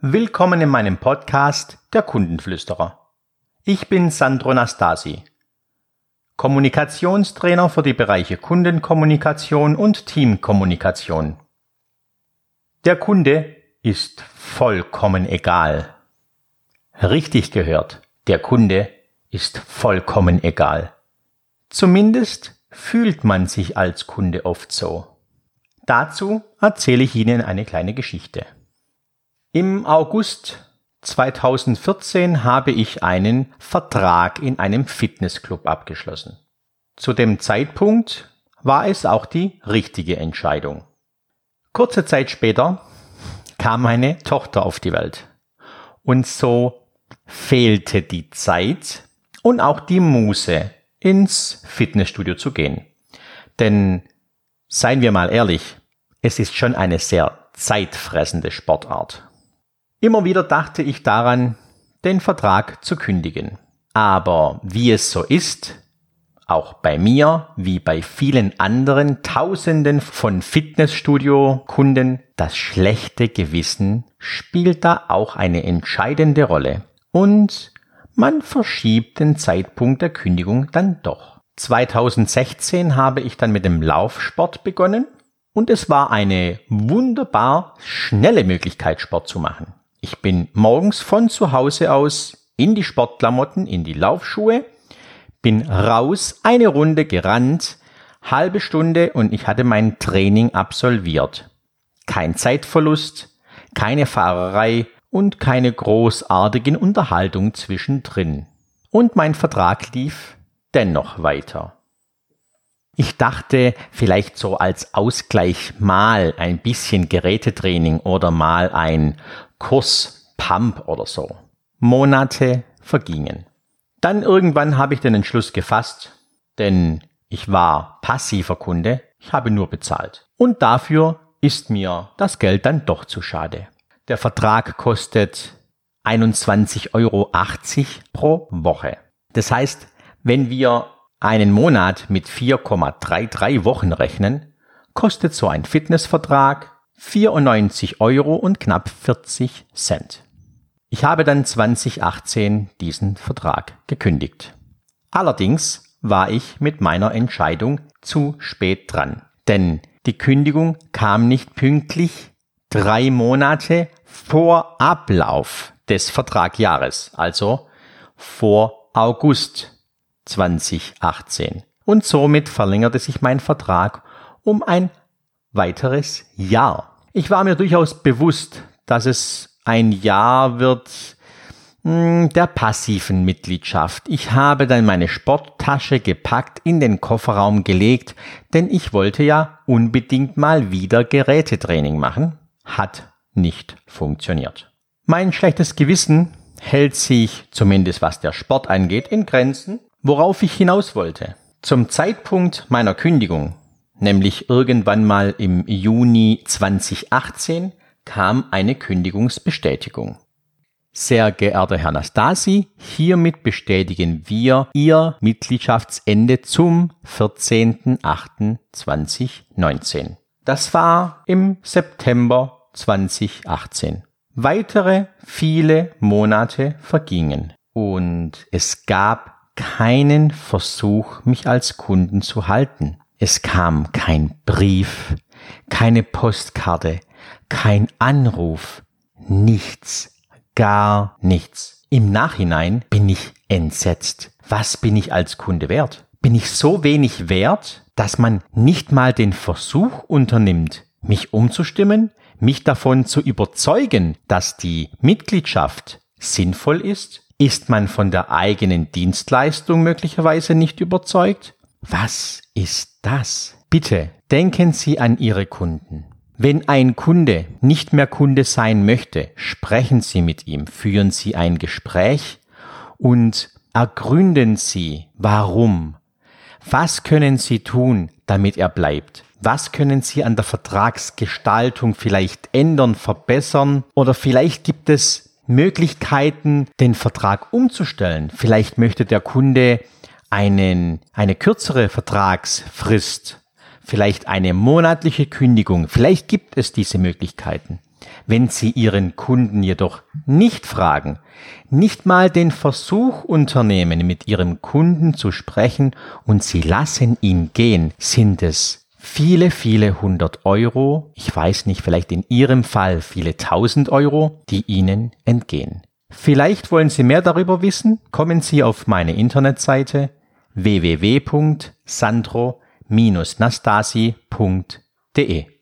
Willkommen in meinem Podcast Der Kundenflüsterer. Ich bin Sandro Nastasi, Kommunikationstrainer für die Bereiche Kundenkommunikation und Teamkommunikation. Der Kunde ist vollkommen egal. Richtig gehört, der Kunde ist vollkommen egal. Zumindest fühlt man sich als Kunde oft so. Dazu erzähle ich Ihnen eine kleine Geschichte. Im August 2014 habe ich einen Vertrag in einem Fitnessclub abgeschlossen. Zu dem Zeitpunkt war es auch die richtige Entscheidung. Kurze Zeit später kam meine Tochter auf die Welt. Und so fehlte die Zeit und auch die Muße, ins Fitnessstudio zu gehen. Denn seien wir mal ehrlich, es ist schon eine sehr zeitfressende Sportart. Immer wieder dachte ich daran, den Vertrag zu kündigen. Aber wie es so ist, auch bei mir, wie bei vielen anderen Tausenden von Fitnessstudio-Kunden, das schlechte Gewissen spielt da auch eine entscheidende Rolle. Und man verschiebt den Zeitpunkt der Kündigung dann doch. 2016 habe ich dann mit dem Laufsport begonnen und es war eine wunderbar schnelle Möglichkeit, Sport zu machen. Ich bin morgens von zu Hause aus in die Sportklamotten, in die Laufschuhe, bin raus, eine Runde gerannt, halbe Stunde und ich hatte mein Training absolviert. Kein Zeitverlust, keine Fahrerei und keine großartigen Unterhaltungen zwischendrin. Und mein Vertrag lief dennoch weiter. Ich dachte vielleicht so als Ausgleich mal ein bisschen Gerätetraining oder mal ein Kurs Pump oder so. Monate vergingen. Dann irgendwann habe ich den Entschluss gefasst, denn ich war passiver Kunde, ich habe nur bezahlt. Und dafür ist mir das Geld dann doch zu schade. Der Vertrag kostet 21,80 Euro pro Woche. Das heißt, wenn wir einen Monat mit 4,33 Wochen rechnen, kostet so ein Fitnessvertrag 94 Euro und knapp 40 Cent. Ich habe dann 2018 diesen Vertrag gekündigt. Allerdings war ich mit meiner Entscheidung zu spät dran, denn die Kündigung kam nicht pünktlich drei Monate vor Ablauf des Vertragjahres, also vor August 2018. Und somit verlängerte sich mein Vertrag um ein weiteres Jahr. Ich war mir durchaus bewusst, dass es ein Jahr wird hm, der passiven Mitgliedschaft. Ich habe dann meine Sporttasche gepackt, in den Kofferraum gelegt, denn ich wollte ja unbedingt mal wieder Gerätetraining machen. Hat nicht funktioniert. Mein schlechtes Gewissen hält sich, zumindest was der Sport angeht, in Grenzen, worauf ich hinaus wollte. Zum Zeitpunkt meiner Kündigung nämlich irgendwann mal im Juni 2018 kam eine Kündigungsbestätigung. Sehr geehrter Herr Nastasi, hiermit bestätigen wir Ihr Mitgliedschaftsende zum 14.08.2019. Das war im September 2018. Weitere viele Monate vergingen und es gab keinen Versuch, mich als Kunden zu halten. Es kam kein Brief, keine Postkarte, kein Anruf, nichts, gar nichts. Im Nachhinein bin ich entsetzt. Was bin ich als Kunde wert? Bin ich so wenig wert, dass man nicht mal den Versuch unternimmt, mich umzustimmen, mich davon zu überzeugen, dass die Mitgliedschaft sinnvoll ist? Ist man von der eigenen Dienstleistung möglicherweise nicht überzeugt? Was ist das? Bitte denken Sie an Ihre Kunden. Wenn ein Kunde nicht mehr Kunde sein möchte, sprechen Sie mit ihm, führen Sie ein Gespräch und ergründen Sie, warum. Was können Sie tun, damit er bleibt? Was können Sie an der Vertragsgestaltung vielleicht ändern, verbessern? Oder vielleicht gibt es Möglichkeiten, den Vertrag umzustellen. Vielleicht möchte der Kunde einen, eine kürzere Vertragsfrist, vielleicht eine monatliche Kündigung, vielleicht gibt es diese Möglichkeiten. Wenn Sie Ihren Kunden jedoch nicht fragen, nicht mal den Versuch unternehmen, mit Ihrem Kunden zu sprechen und Sie lassen ihn gehen, sind es viele, viele hundert Euro, ich weiß nicht, vielleicht in Ihrem Fall viele tausend Euro, die Ihnen entgehen. Vielleicht wollen Sie mehr darüber wissen? Kommen Sie auf meine Internetseite www.sandro-nastasi.de